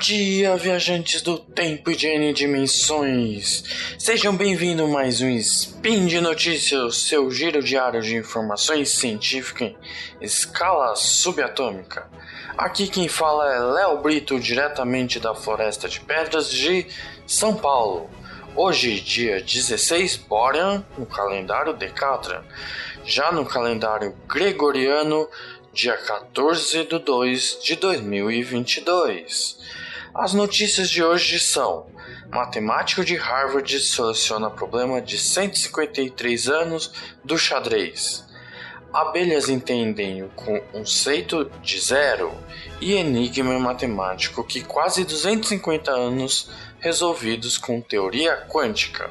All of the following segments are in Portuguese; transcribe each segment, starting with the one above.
dia, viajantes do tempo e de N dimensões! Sejam bem-vindos a mais um Spin de Notícias, seu giro diário de informações científicas em escala subatômica. Aqui quem fala é Léo Brito, diretamente da Floresta de Pedras de São Paulo. Hoje, dia 16 Borean, no calendário Decatran. Já no calendário Gregoriano, dia 14 de 2 de 2022. As notícias de hoje são: matemático de Harvard soluciona problema de 153 anos do xadrez. Abelhas entendem o conceito de zero e enigma matemático que quase 250 anos resolvidos com teoria quântica.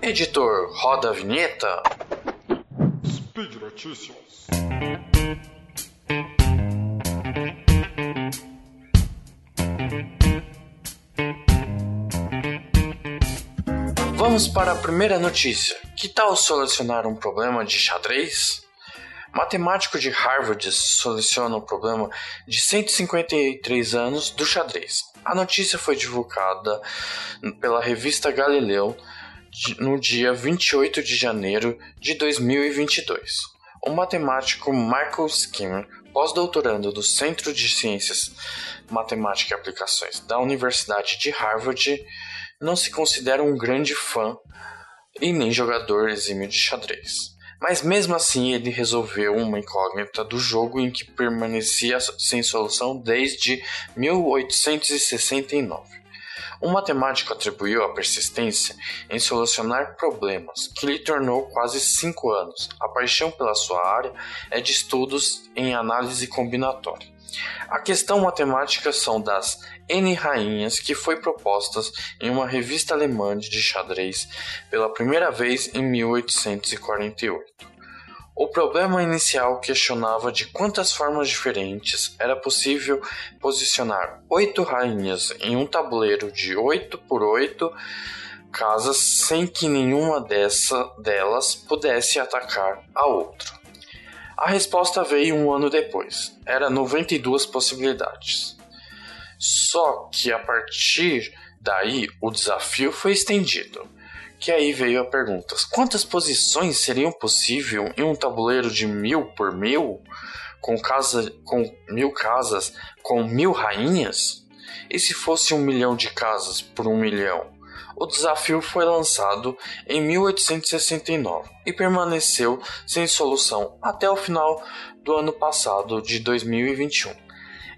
Editor, roda a vinheta. Speed Notícias. Vamos para a primeira notícia. Que tal solucionar um problema de xadrez? Matemático de Harvard soluciona o problema de 153 anos do xadrez. A notícia foi divulgada pela revista Galileu no dia 28 de janeiro de 2022. O matemático Michael Skinner, pós-doutorando do Centro de Ciências, Matemática e Aplicações da Universidade de Harvard, não se considera um grande fã e nem jogador exímio de xadrez. Mas mesmo assim ele resolveu uma incógnita do jogo em que permanecia sem solução desde 1869. Um matemático atribuiu a persistência em solucionar problemas, que lhe tornou quase cinco anos. A paixão pela sua área é de estudos em análise combinatória. A questão matemática são das N rainhas que foi propostas em uma revista alemã de xadrez pela primeira vez em 1848. O problema inicial questionava de quantas formas diferentes era possível posicionar oito rainhas em um tabuleiro de 8 por 8 casas sem que nenhuma dessa, delas pudesse atacar a outra. A resposta veio um ano depois. Era 92 possibilidades. Só que a partir daí o desafio foi estendido que aí veio a pergunta: quantas posições seriam possíveis em um tabuleiro de mil por mil, com, casa, com mil casas, com mil rainhas? E se fosse um milhão de casas por um milhão? O desafio foi lançado em 1869 e permaneceu sem solução até o final do ano passado, de 2021.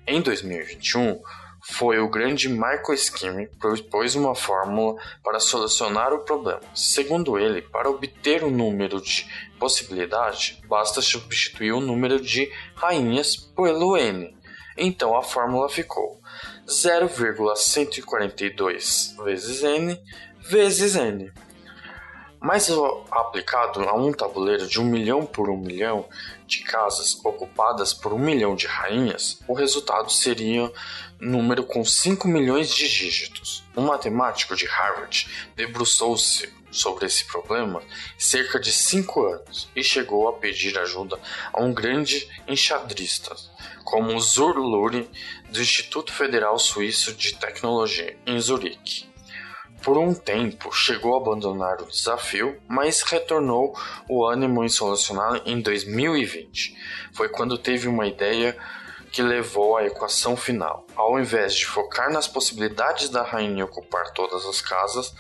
Em 2021, foi o grande Michael Skinner propôs uma fórmula para solucionar o problema. Segundo ele, para obter o número de possibilidade, basta substituir o número de rainhas pelo n. Então a fórmula ficou 0,142 vezes n vezes n. Mas aplicado a um tabuleiro de um milhão por um milhão de casas ocupadas por um milhão de rainhas, o resultado seria um número com 5 milhões de dígitos. Um matemático de Harvard debruçou-se sobre esse problema cerca de 5 anos e chegou a pedir ajuda a um grande enxadrista, como Zurluri do Instituto Federal Suíço de Tecnologia, em Zurique. Por um tempo, chegou a abandonar o desafio, mas retornou o ânimo em em 2020. Foi quando teve uma ideia que levou à equação final. Ao invés de focar nas possibilidades da rainha ocupar todas as casas,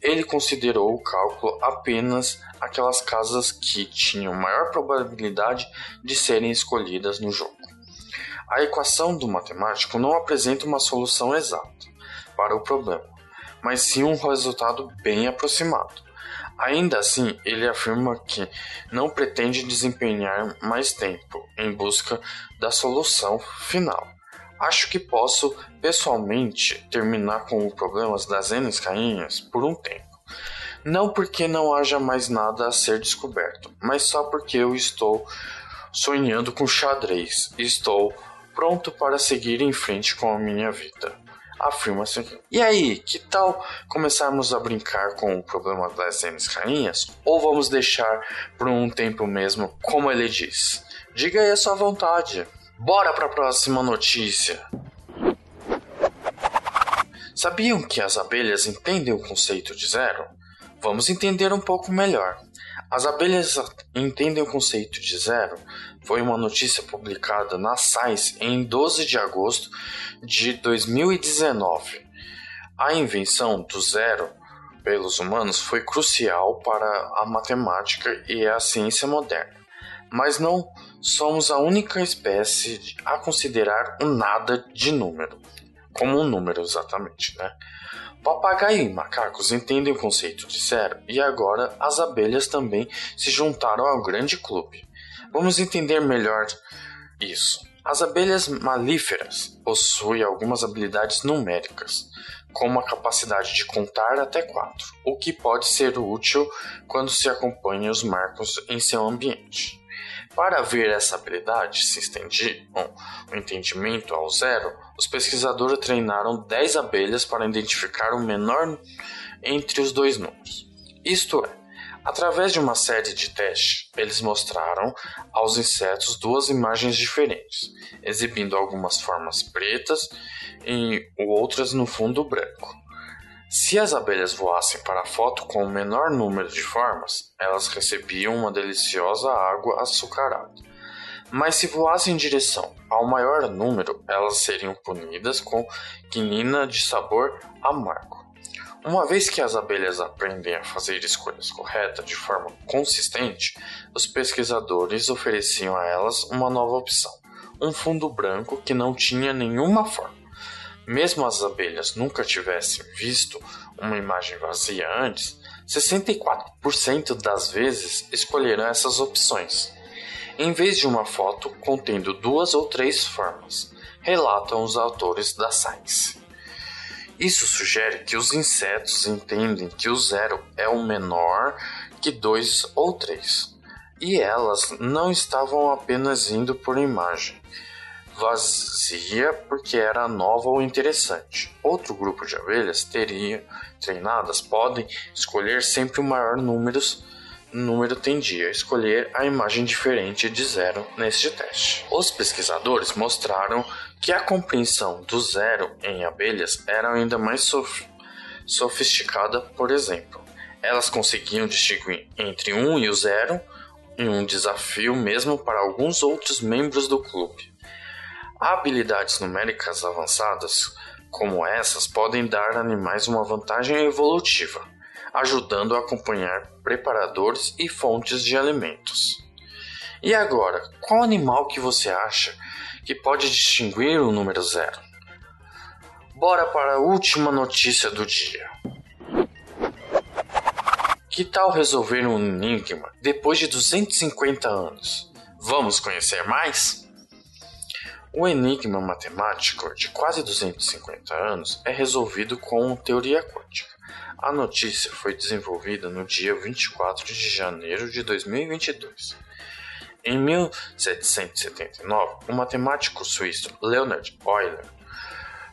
ele considerou o cálculo apenas aquelas casas que tinham maior probabilidade de serem escolhidas no jogo. A equação do matemático não apresenta uma solução exata para o problema mas sim um resultado bem aproximado. Ainda assim, ele afirma que não pretende desempenhar mais tempo em busca da solução final. Acho que posso pessoalmente terminar com os problemas das N cainhas por um tempo. Não porque não haja mais nada a ser descoberto, mas só porque eu estou sonhando com xadrez e estou pronto para seguir em frente com a minha vida afirma-se. E aí, que tal começarmos a brincar com o problema das N rainhas? Ou vamos deixar por um tempo mesmo, como ele diz? Diga aí a sua vontade. Bora para a próxima notícia. Sabiam que as abelhas entendem o conceito de zero? Vamos entender um pouco melhor. As abelhas entendem o conceito de zero foi uma notícia publicada na Science em 12 de agosto de 2019. A invenção do zero pelos humanos foi crucial para a matemática e a ciência moderna, mas não somos a única espécie a considerar um nada de número, como um número exatamente, né? Papagaio e macacos entendem o conceito de zero e agora as abelhas também se juntaram ao grande clube. Vamos entender melhor isso. As abelhas malíferas possuem algumas habilidades numéricas, como a capacidade de contar até quatro, o que pode ser útil quando se acompanha os marcos em seu ambiente. Para ver essa habilidade se estender o entendimento ao zero, os pesquisadores treinaram 10 abelhas para identificar o menor entre os dois números. Isto é, através de uma série de testes, eles mostraram aos insetos duas imagens diferentes, exibindo algumas formas pretas e outras no fundo branco. Se as abelhas voassem para a foto com o menor número de formas, elas recebiam uma deliciosa água açucarada. Mas se voassem em direção ao maior número, elas seriam punidas com quinina de sabor amargo. Uma vez que as abelhas aprendem a fazer escolhas corretas de forma consistente, os pesquisadores ofereciam a elas uma nova opção: um fundo branco que não tinha nenhuma forma. Mesmo as abelhas nunca tivessem visto uma imagem vazia antes, 64% das vezes escolherão essas opções, em vez de uma foto contendo duas ou três formas, relatam os autores da Science. Isso sugere que os insetos entendem que o zero é o menor que dois ou três, e elas não estavam apenas indo por imagem, vazia porque era nova ou interessante. Outro grupo de abelhas teria treinadas podem escolher sempre o maior número, número tendia a escolher a imagem diferente de zero neste teste. Os pesquisadores mostraram que a compreensão do zero em abelhas era ainda mais sof sofisticada, por exemplo. Elas conseguiam distinguir entre um e o zero em um desafio mesmo para alguns outros membros do clube. Habilidades numéricas avançadas como essas podem dar a animais uma vantagem evolutiva, ajudando a acompanhar preparadores e fontes de alimentos. E agora, qual animal que você acha que pode distinguir o número zero? Bora para a última notícia do dia. Que tal resolver um enigma depois de 250 anos? Vamos conhecer mais? O enigma matemático de quase 250 anos é resolvido com teoria quântica. A notícia foi desenvolvida no dia 24 de janeiro de 2022. Em 1779, o matemático suíço Leonhard Euler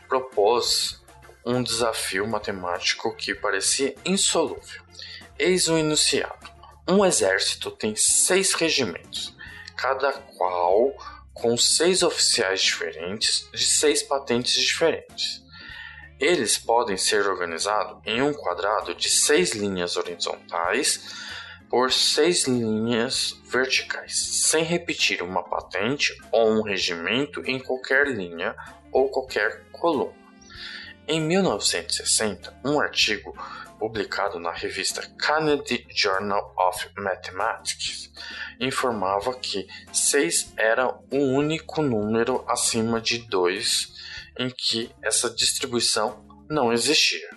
propôs um desafio matemático que parecia insolúvel. Eis o enunciado: um exército tem seis regimentos, cada qual com seis oficiais diferentes de seis patentes diferentes. Eles podem ser organizados em um quadrado de seis linhas horizontais por seis linhas verticais, sem repetir uma patente ou um regimento em qualquer linha ou qualquer coluna. Em 1960, um artigo publicado na revista Kennedy Journal of Mathematics informava que 6 era o único número acima de 2 em que essa distribuição não existia.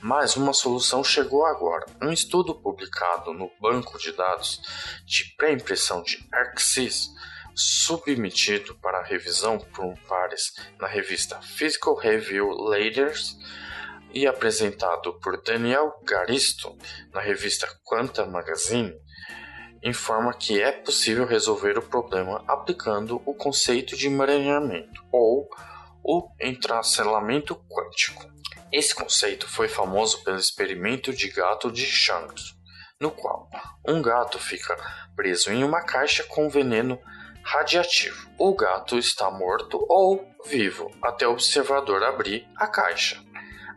Mas uma solução chegou agora. Um estudo publicado no banco de dados de pré-impressão de ArcSys, submetido para revisão por pares na revista Physical Review Leaders e apresentado por Daniel Garisto na revista Quanta Magazine, informa que é possível resolver o problema aplicando o conceito de emaranhamento ou o entrelaçamento quântico. Esse conceito foi famoso pelo experimento de gato de Shanks, no qual um gato fica preso em uma caixa com veneno radiativo. O gato está morto ou vivo até o observador abrir a caixa.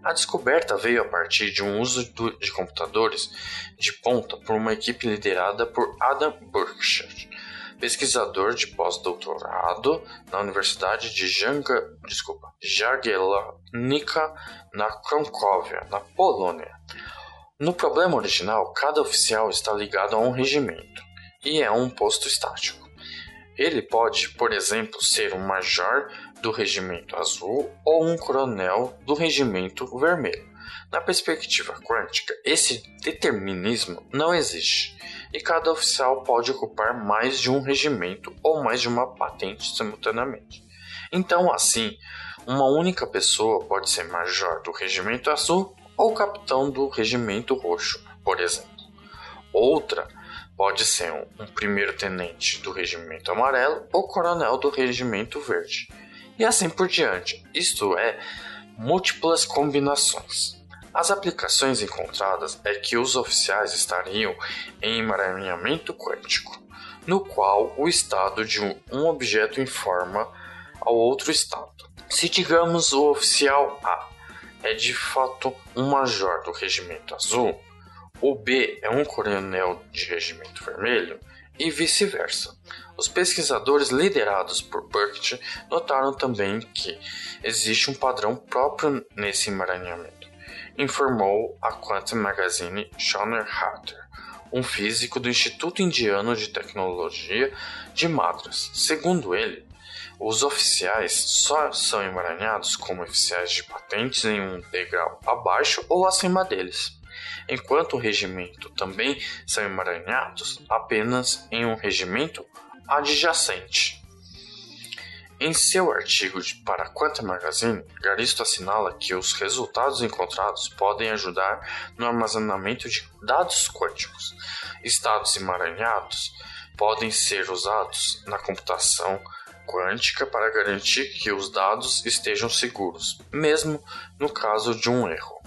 A descoberta veio a partir de um uso de computadores de ponta por uma equipe liderada por Adam Berkshire, pesquisador de pós-doutorado na Universidade de Janga, desculpa, Jagiellonica, na Cracóvia, na Polônia. No problema original, cada oficial está ligado a um regimento e é um posto estático. Ele pode, por exemplo, ser um major do regimento azul ou um coronel do regimento vermelho. Na perspectiva quântica, esse determinismo não existe, e cada oficial pode ocupar mais de um regimento ou mais de uma patente simultaneamente. Então, assim, uma única pessoa pode ser major do regimento azul ou capitão do regimento roxo, por exemplo. Outra pode ser um, um primeiro-tenente do regimento amarelo ou coronel do regimento verde. E assim por diante, isto é, múltiplas combinações. As aplicações encontradas é que os oficiais estariam em emaranhamento quântico, no qual o estado de um objeto informa ao outro estado. Se digamos o oficial A é de fato um major do regimento azul, o B é um coronel de regimento vermelho e vice-versa. Os pesquisadores liderados por Burke notaram também que existe um padrão próprio nesse emaranhamento, informou a Quantum Magazine Shoner Harter, um físico do Instituto Indiano de Tecnologia de Madras. Segundo ele, os oficiais só são emaranhados como oficiais de patentes em um degrau abaixo ou acima deles enquanto o regimento também são emaranhados apenas em um regimento adjacente. Em seu artigo para a Quantum Magazine, Garisto assinala que os resultados encontrados podem ajudar no armazenamento de dados quânticos. Estados emaranhados podem ser usados na computação quântica para garantir que os dados estejam seguros, mesmo no caso de um erro,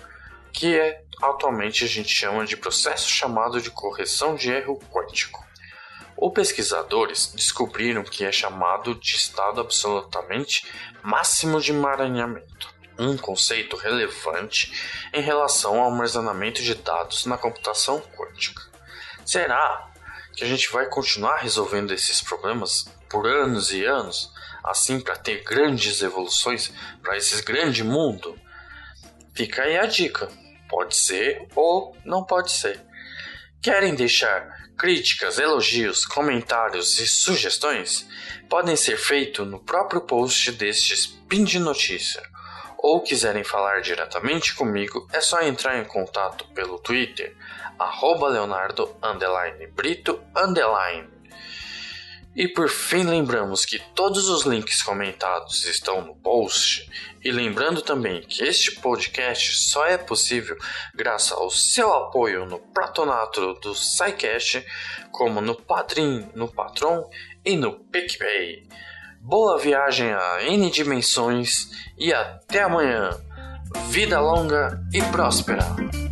que é atualmente a gente chama de processo chamado de correção de erro quântico. Os pesquisadores descobriram que é chamado de estado absolutamente máximo de emaranhamento, um conceito relevante em relação ao armazenamento de dados na computação quântica. Será que a gente vai continuar resolvendo esses problemas por anos e anos, assim para ter grandes evoluções para esse grande mundo? Fica aí a dica. Pode ser ou não pode ser. Querem deixar críticas, elogios, comentários e sugestões? Podem ser feitos no próprio post deste Spin de Notícia. Ou quiserem falar diretamente comigo, é só entrar em contato pelo Twitter, arroba Leonardo Brito e por fim, lembramos que todos os links comentados estão no post. E lembrando também que este podcast só é possível graças ao seu apoio no Platonato do SciCast, como no Padrim, no Patron e no PicPay. Boa viagem a N dimensões e até amanhã. Vida longa e próspera!